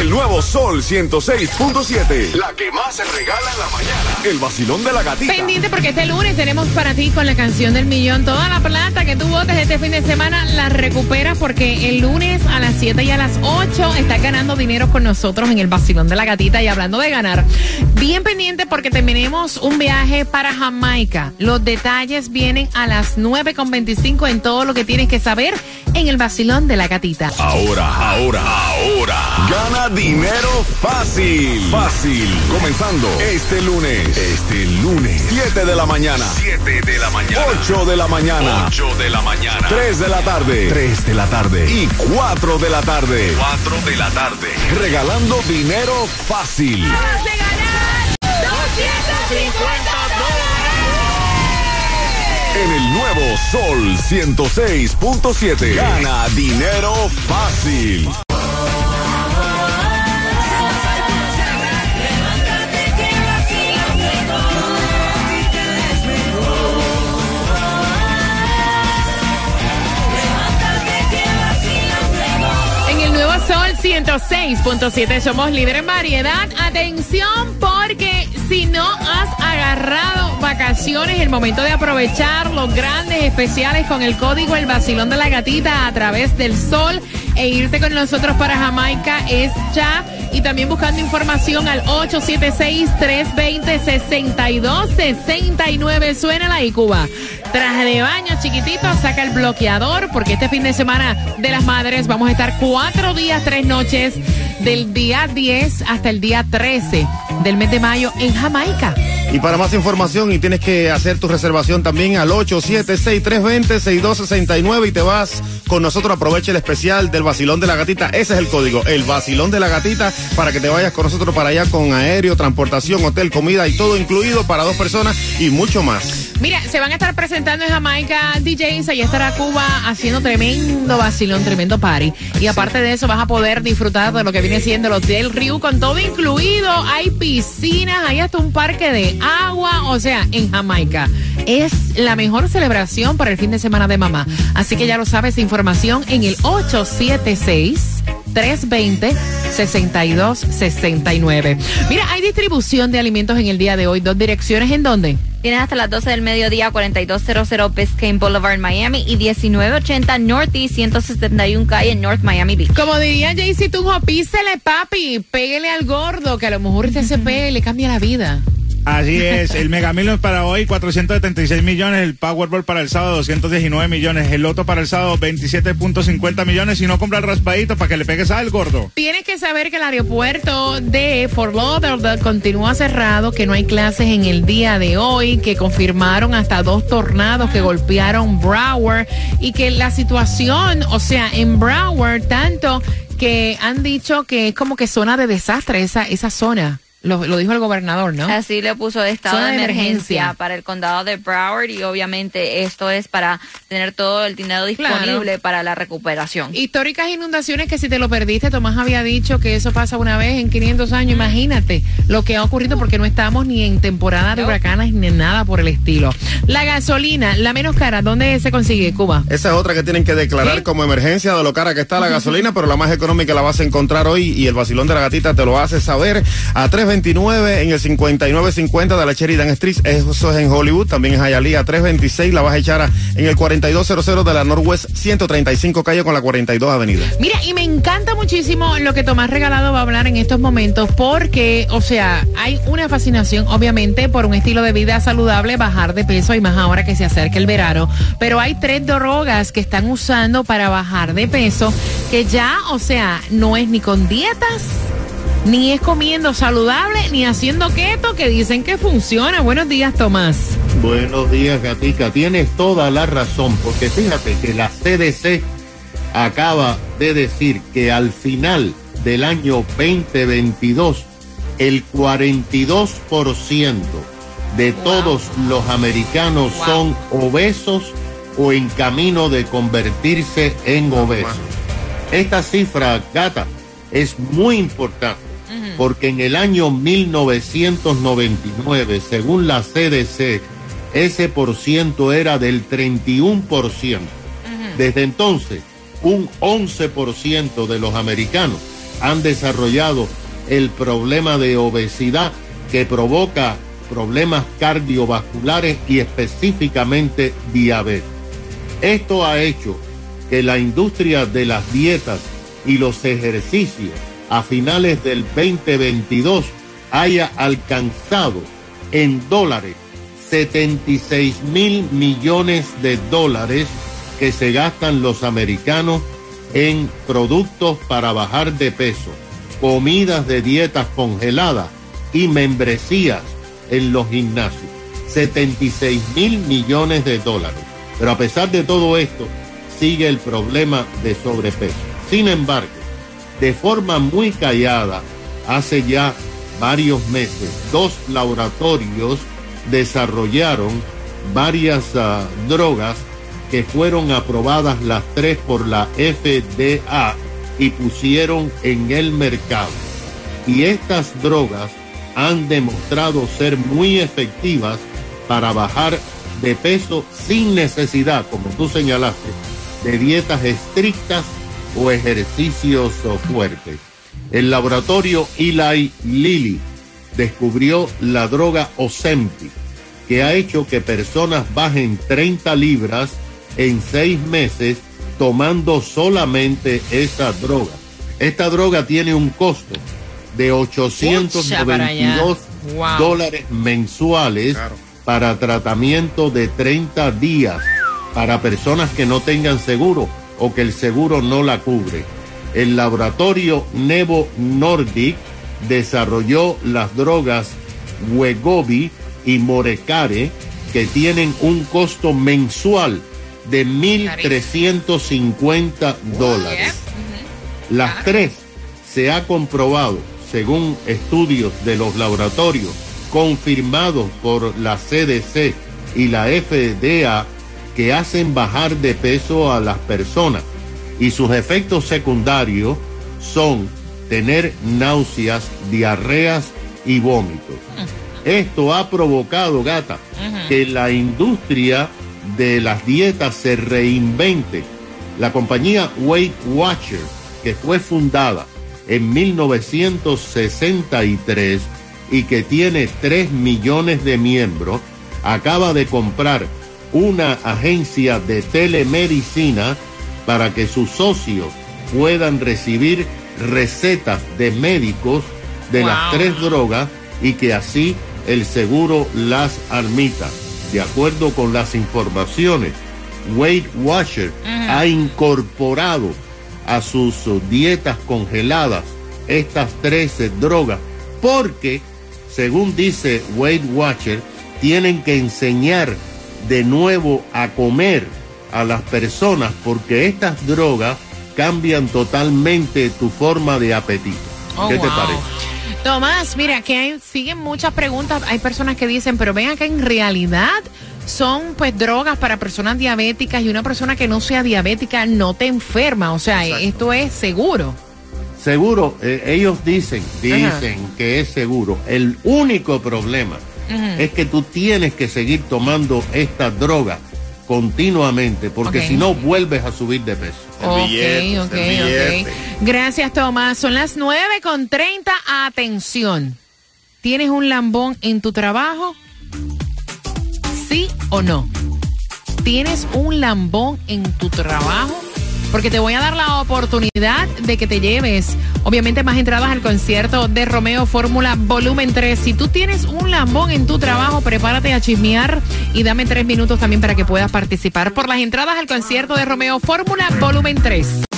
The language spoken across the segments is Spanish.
El nuevo Sol 106.7. La que más se regala en la mañana. El vacilón de la gatita. Pendiente porque este lunes tenemos para ti con la canción del millón. Toda la plata que tú votes este fin de semana la recuperas porque el lunes a las 7 y a las 8 estás ganando dinero con nosotros en el vacilón de la gatita. Y hablando de ganar, bien pendiente porque tenemos un viaje para Jamaica. Los detalles vienen a las 9.25 en todo lo que tienes que saber en el vacilón de la gatita. Ahora, ahora, ahora. Gana dinero fácil. Fácil. Comenzando este lunes. Este lunes. 7 de la mañana. 7 de la mañana. 8 de la mañana. 8 de la mañana. 3 de la tarde. 3 de la tarde. Y 4 de la tarde. 4 de la tarde. Regalando dinero fácil. ¡Vamos a ganar 250 En el nuevo Sol 106.7. Gana dinero fácil. 106.7 somos líderes en variedad. Atención porque si no has agarrado vacaciones, el momento de aprovechar los grandes especiales con el código El Vacilón de la Gatita a través del Sol e irte con nosotros para Jamaica es ya. Y también buscando información al 876-320-6269. Suena la Cuba. Traje de baño chiquitito, saca el bloqueador, porque este fin de semana de las madres vamos a estar cuatro días, tres noches, del día 10 hasta el día 13 del mes de mayo en Jamaica. Y para más información, y tienes que hacer tu reservación también al 876-320-6269 y te vas con nosotros. Aprovecha el especial del vacilón de la gatita. Ese es el código, el vacilón de la gatita, para que te vayas con nosotros para allá con aéreo, transportación, hotel, comida y todo incluido para dos personas y mucho más. Mira, se van a estar presentando en Jamaica DJs, allá estará Cuba haciendo tremendo vacilón, tremendo party. Y aparte de eso vas a poder disfrutar de lo que viene siendo el Hotel Rio con todo incluido. Hay piscinas, hay hasta un parque de agua, o sea, en Jamaica. Es la mejor celebración para el fin de semana de mamá. Así que ya lo sabes, información en el 876 320-6269. Mira, hay distribución de alimentos en el día de hoy. ¿Dos direcciones en dónde? Tienes hasta las 12 del mediodía, 4200 Biscayne Boulevard, Miami y 1980 Northeast 171 Calle North Miami Beach. Como diría Jaycee Tunjo, písele papi, pégale al gordo, que a lo mejor usted se pega y le cambia la vida. Así es, el Mega Millions para hoy 476 millones, el Powerball para el sábado 219 millones, el Loto para el sábado 27.50 millones y no compra el raspadito para que le pegues al gordo. Tienes que saber que el aeropuerto de Fort Lauderdale continúa cerrado, que no hay clases en el día de hoy, que confirmaron hasta dos tornados que golpearon Broward y que la situación, o sea, en Broward tanto que han dicho que es como que zona de desastre esa esa zona. Lo, lo dijo el gobernador, ¿no? Así le puso de estado Zona de de emergencia, emergencia. para el condado de Broward y obviamente esto es para tener todo el dinero disponible Claro. para la recuperación. Históricas inundaciones que si te lo perdiste, Tomás había dicho que eso pasa una vez en 500 años. Imagínate lo que ha ocurrido porque no estamos ni en temporada de huracanes ni en nada por el estilo. La gasolina, la menos cara, ¿dónde se consigue, Cuba? Esa es otra que tienen que declarar como emergencia de lo cara que está la gasolina, pero la más económica la vas a encontrar hoy y el vacilón de la gatita te lo hace saber a 329 en el 5950 de la Sheridan Street, eso es en Hollywood, también es Hialeah 326, la vas a echar a- en el 4200 de la Northwest 135 calle con la 42 avenida. Mira, y me encanta muchísimo lo que Tomás Regalado va a hablar en estos momentos porque, o sea, hay una fascinación, obviamente, por un estilo de vida saludable, bajar de peso y más ahora que se acerca el verano. Pero hay tres drogas que están usando para bajar de peso que ya, o sea, no es ni con dietas ni es comiendo saludable, ni haciendo keto, que dicen que funciona. Buenos días, Tomás. Buenos días, Gatica. Tienes toda la razón, porque fíjate que la CDC acaba de decir que al final del año 2022, el 42% de todos los americanos son obesos o en camino de convertirse en obesos. Esta cifra, gata, es muy importante porque en el año 1999, según la CDC, ese por ciento era del 31%. Desde entonces, un 11% de los americanos han desarrollado el problema de obesidad que provoca problemas cardiovasculares y específicamente diabetes. Esto ha hecho que la industria de las dietas y los ejercicios a finales del 2022 haya alcanzado en dólares 76 mil millones de dólares que se gastan los americanos en productos para bajar de peso, comidas de dietas congeladas y membresías en los gimnasios. 76 mil millones de dólares. Pero a pesar de todo esto, sigue el problema de sobrepeso. Sin embargo, de forma muy callada, hace ya varios meses, dos laboratorios desarrollaron varias ah, drogas que fueron aprobadas las tres por la FDA y pusieron en el mercado. Y estas drogas han demostrado ser muy efectivas para bajar de peso sin necesidad, como tú señalaste, de dietas estrictas o ejercicios fuertes. El laboratorio Eli Lilly descubrió la droga Ozempic, que ha hecho que personas bajen 30 libras en seis meses tomando solamente esa droga. Esta droga tiene un costo de 892 dólares mensuales para tratamiento de 30 días para personas que no tengan seguro o que el seguro no la cubre. El laboratorio Nevo Nordic desarrolló las drogas Wegovy y Morecare que tienen un costo mensual de 1.350 dólares. Las tres se ha comprobado, según estudios de los laboratorios confirmados por la CDC y la FDA, que hacen bajar de peso a las personas. Y sus efectos secundarios son tener náuseas, diarreas y vómitos. Esto ha provocado, gata, que la industria de las dietas se reinvente. La compañía Weight Watcher, que fue fundada en 1963 y que tiene 3 millones de miembros, acaba de comprar una agencia de telemedicina para que sus socios puedan recibir recetas de médicos de las tres drogas y que así el seguro las admita. De acuerdo con las informaciones, Weight Watcher ha incorporado a sus dietas congeladas estas 13 drogas porque, según dice Weight Watcher, tienen que enseñar de nuevo a comer a las personas porque estas drogas cambian totalmente tu forma de apetito. Oh, ¿Qué te parece? Tomás, mira, que hay, siguen muchas preguntas. Hay personas que dicen, pero ven acá, en realidad son pues drogas para personas diabéticas y una persona que no sea diabética no te enferma. O sea, esto es seguro. Seguro, eh, ellos dicen, dicen que es seguro. El único problema es que tú tienes que seguir tomando esta droga continuamente, porque si no vuelves a subir de peso. Ok, billete, ok, el billete. ok. Gracias, Tomás. Son las 9 con 30. Atención. ¿Tienes un lambón en tu trabajo? ¿Sí o no? ¿Tienes un lambón en tu trabajo? Porque te voy a dar la oportunidad de que te lleves, obviamente, más entradas al concierto de Romeo Fórmula Volumen 3. Si tú tienes un lambón en tu trabajo, prepárate a chismear y dame tres minutos también para que puedas participar por las entradas al concierto de Romeo Fórmula Volumen 3.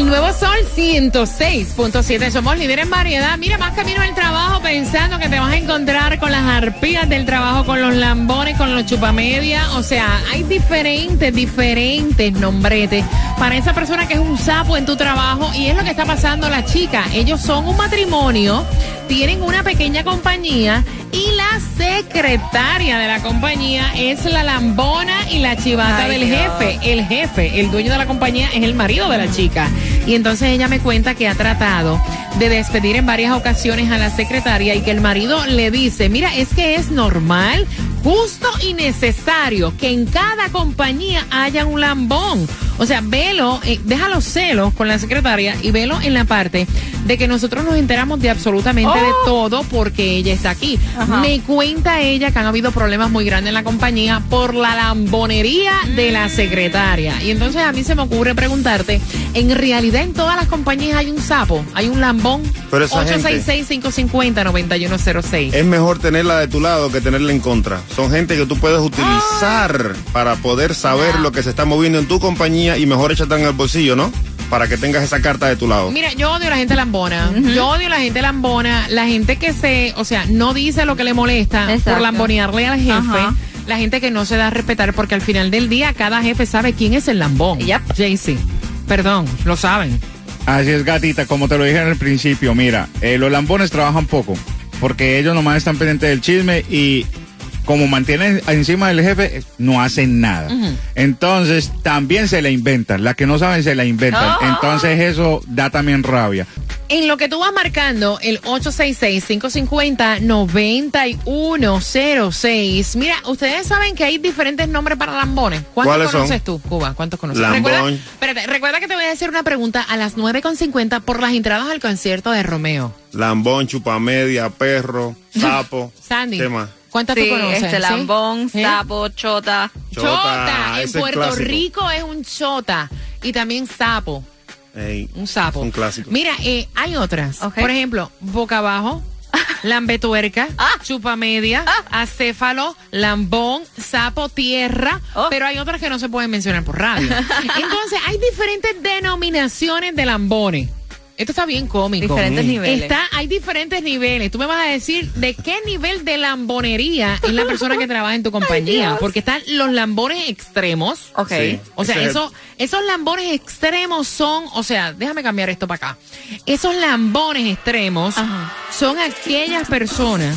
ele não é só. 106.7. Somos líderes en variedad. Mira, más camino al trabajo pensando que te vas a encontrar con las arpías del trabajo, con los lambones, con los chupamedia. O sea, hay diferentes, diferentes nombretes para esa persona que es un sapo en tu trabajo. Y es lo que está pasando la chica. Ellos son un matrimonio, tienen una pequeña compañía y la secretaria de la compañía es la lambona y la chivata Ay, del Dios. jefe. El jefe, el dueño de la compañía, es el marido de la chica. Y entonces ella me cuenta que ha tratado de despedir en varias ocasiones a la secretaria y que el marido le dice, mira, es que es normal, justo y necesario que en cada compañía haya un lambón. O sea, velo, eh, deja los celos con la secretaria y velo en la parte de que nosotros nos enteramos de absolutamente de todo porque ella está aquí. Ajá. Me cuenta ella que han habido problemas muy grandes en la compañía por la lambonería de la secretaria. Y entonces a mí se me ocurre preguntarte, ¿en realidad en todas las compañías hay un sapo? ¿Hay un lambón? Pero esa gente- 866-550-9106. Es mejor tenerla de tu lado que tenerla en contra. Son gente que tú puedes utilizar para poder saber lo que se está moviendo en tu compañía y mejor échate en el bolsillo, ¿no? Para que tengas esa carta de tu lado. Mira, yo odio a la gente lambona. Yo odio a la gente lambona. La gente que se, o sea, no dice lo que le molesta por lambonearle al jefe. Ajá. La gente que no se da a respetar porque al final del día cada jefe sabe quién es el lambón. Yep. Jaycee. Perdón, lo saben. Así es, gatita, como te lo dije en el principio, mira, eh, los lambones trabajan poco, porque ellos nomás están pendientes del chisme y como mantienen encima del jefe, no hacen nada. Entonces, también se la inventan. La que no saben, se la inventan. Oh. Entonces, eso da también rabia. En lo que tú vas marcando, el 866-550-9106. Mira, ustedes saben que hay diferentes nombres para lambones. ¿Cuántos ¿Cuáles son? conoces tú, Cuba? ¿Cuántos conoces? Lambón. Recuerda, espérate, recuerda que te voy a hacer una pregunta a las 9.50 por las entradas al concierto de Romeo. Lambón, chupamedia, perro, sapo. Sandy, ¿Qué más? ¿Cuántas Sí, tú conoces? este lambón, sapo, chota. Chota. En Puerto. Rico es un chota. Y también sapo. Ey, Un sapo. Un clásico. Mira, eh, hay otras. Por ejemplo, boca abajo, lambetuerca, Ah. chupamedia, acéfalo, lambón, sapo, tierra. Oh. Pero hay otras que no se pueden mencionar por radio. Entonces, hay diferentes denominaciones de lambones. Esto está bien cómico. Diferentes niveles. Está, hay diferentes niveles. Tú me vas a decir de qué nivel de lambonería es la persona que trabaja en tu compañía. Porque están los lambones extremos. Ok. Sí. O sea, eso, esos lambones extremos son, o sea, déjame cambiar esto para acá. Esos lambones extremos Ajá. son aquellas personas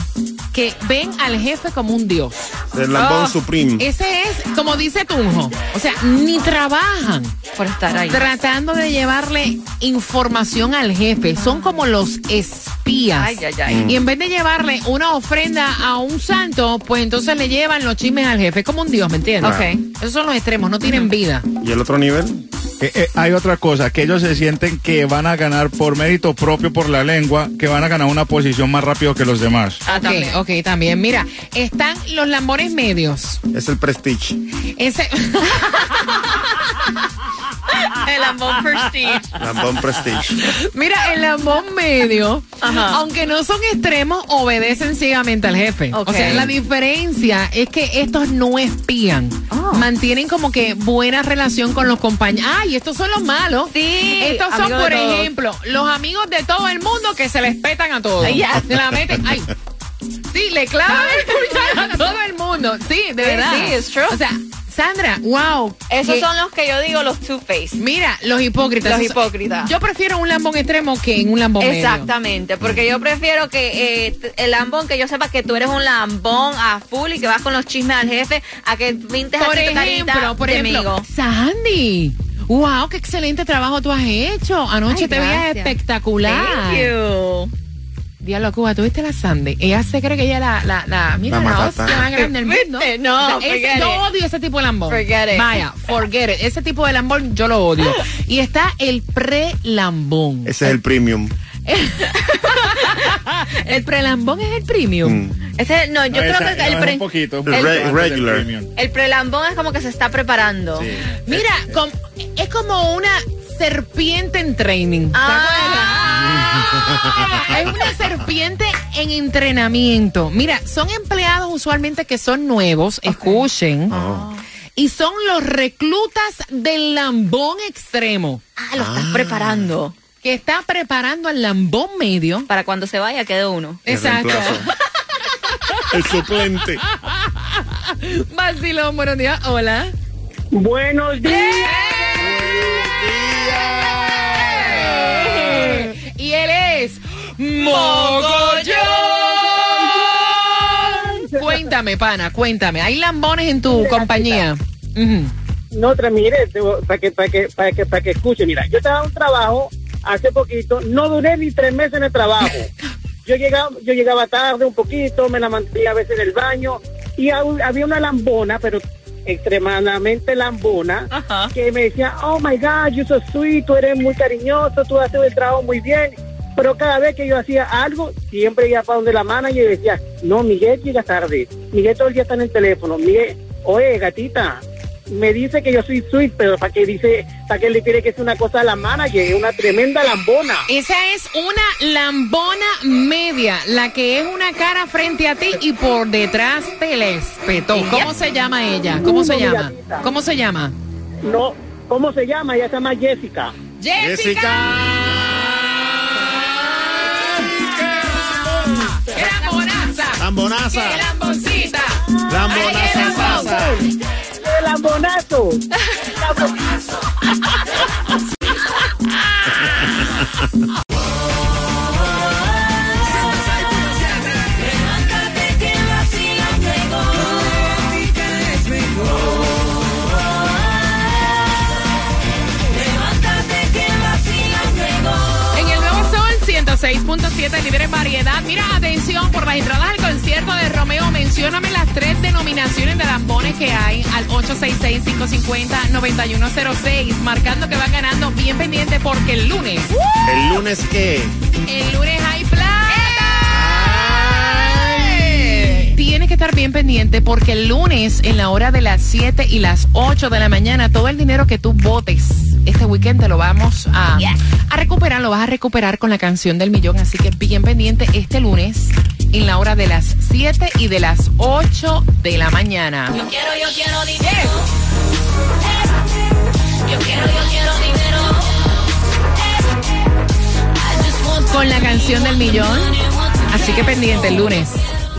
que ven al jefe como un dios. El lambón Oh, supreme. Ese es, como dice Tunjo, o sea, ni trabajan Por estar ahí. tratando de llevarle información al jefe. Son como los espías. Ay, ay, ay. Y en vez de llevarle una ofrenda a un santo, pues entonces le llevan los chismes al jefe. Es como un dios, ¿me entiendes? Ok. Esos son los extremos, no tienen vida. ¿Y el otro nivel? Eh, eh, hay otra cosa, que ellos se sienten que van a ganar por mérito propio por la lengua, que van a ganar una posición más rápido que los demás. Ah, ok, también. ok, también. Mira, están los lambones medios. Es el prestige. Ese, El lambón prestige. Lambón prestige. mira, el lambón medio, Ajá. aunque no son extremos, obedecen ciegamente al jefe. O sea, la diferencia es que estos no espían. Oh. Mantienen como que buena relación con los compañeros. Ay, estos son los malos. Sí, Estos son, por todos. ejemplo, los amigos de todo el mundo que se les petan a todos. Ay, ya. Se la meten. Ay. Sí, le clavan el puñal a todo el mundo. Sí, de Sí, verdad. sí, it's true. O sea, Sandra, wow. Esos que- son los que yo digo los two-face. Mira, los hipócritas. Los hipócritas. Yo prefiero un lambón extremo que un lambón medio. Exactamente, porque yo prefiero que eh, el lambón, que yo sepa que tú eres un lambón a full y que vas con los chismes al jefe, a que pintes Por aquí tu carita ejemplo, por ejemplo, amigo. Sandy. Wow, qué excelente trabajo tú has hecho. Anoche Ay, te veías espectacular. Thank you. Diablo, Cuba, ¿tuviste la Sandy? Ella se cree que ella la, la, la, mira, La hostia más grande del mundo. No, ese- forget yo it. odio ese tipo de lambón. Forget it. Vaya, forget it. Ese tipo de lambón yo lo odio. Y está el pre-lambón. Ese es el premium. El pre-lambón es el premium. Mm. Ese, no, yo No, creo esa- que el, no, pre- un poquito. El re- regular. premium. el prelambón es como que se está preparando. Sí. Mira, com- es como una serpiente en training. ¿te Ah. acuerdas? es una serpiente en entrenamiento. Mira, son empleados usualmente que son nuevos, escuchen. Oh. y son los reclutas del lambón extremo. Ah, lo estás preparando. Que está preparando al lambón medio. Para cuando se vaya quede uno. El Exacto. reemplazo. El suplente. Vacilón, buenos días. Hola. Buenos días. Mogollón. Cuéntame, pana, cuéntame. ¿Hay lambones en tu compañía? No, otra, mire, para que, para que, para que, para que escuche, mira, yo estaba en un trabajo hace poquito, no duré ni tres meses en el trabajo. Yo llegaba, yo llegaba tarde un poquito, me la mantenía a veces en el baño y había una lambona, pero extremadamente lambona, Ajá. que me decía, oh my God, you so sweet, tú eres muy cariñoso, tú haces el trabajo muy bien. Pero cada vez que yo hacía algo, siempre iba para donde la manager y decía, no, Miguel llega tarde, Miguel todo el día está en el teléfono, Miguel, oye, gatita, me dice que yo soy sweet, pero para que dice, para que le quiere que es una cosa a la manager, es una tremenda lambona. Esa es una lambona media, la que es una cara frente a ti y por detrás te la espetó. ¿Cómo se llama ella? ¿Cómo se llama? gatita. ¿Cómo se llama? No, ¿cómo se llama? Ella se llama Jessica. ¡Qué lambonaza! Lambonaza. ¡Qué lamboncita! Lambonaza ¡Ay, qué. ¡El lambonazo! marcando que van ganando bien pendiente porque el lunes, ¿El lunes qué? el lunes hay plata. Tienes que estar bien pendiente porque el lunes, en la hora de las 7 y las 8 de la mañana, todo el dinero que tú votes este weekend te lo vamos a, Yes. a recuperar, lo vas a recuperar con la canción del millón. Así que bien pendiente este lunes, en la hora de las 7 y de las 8 de la mañana. Yo quiero, yo quiero dinero. Con la canción del millón. Así que pendiente el lunes.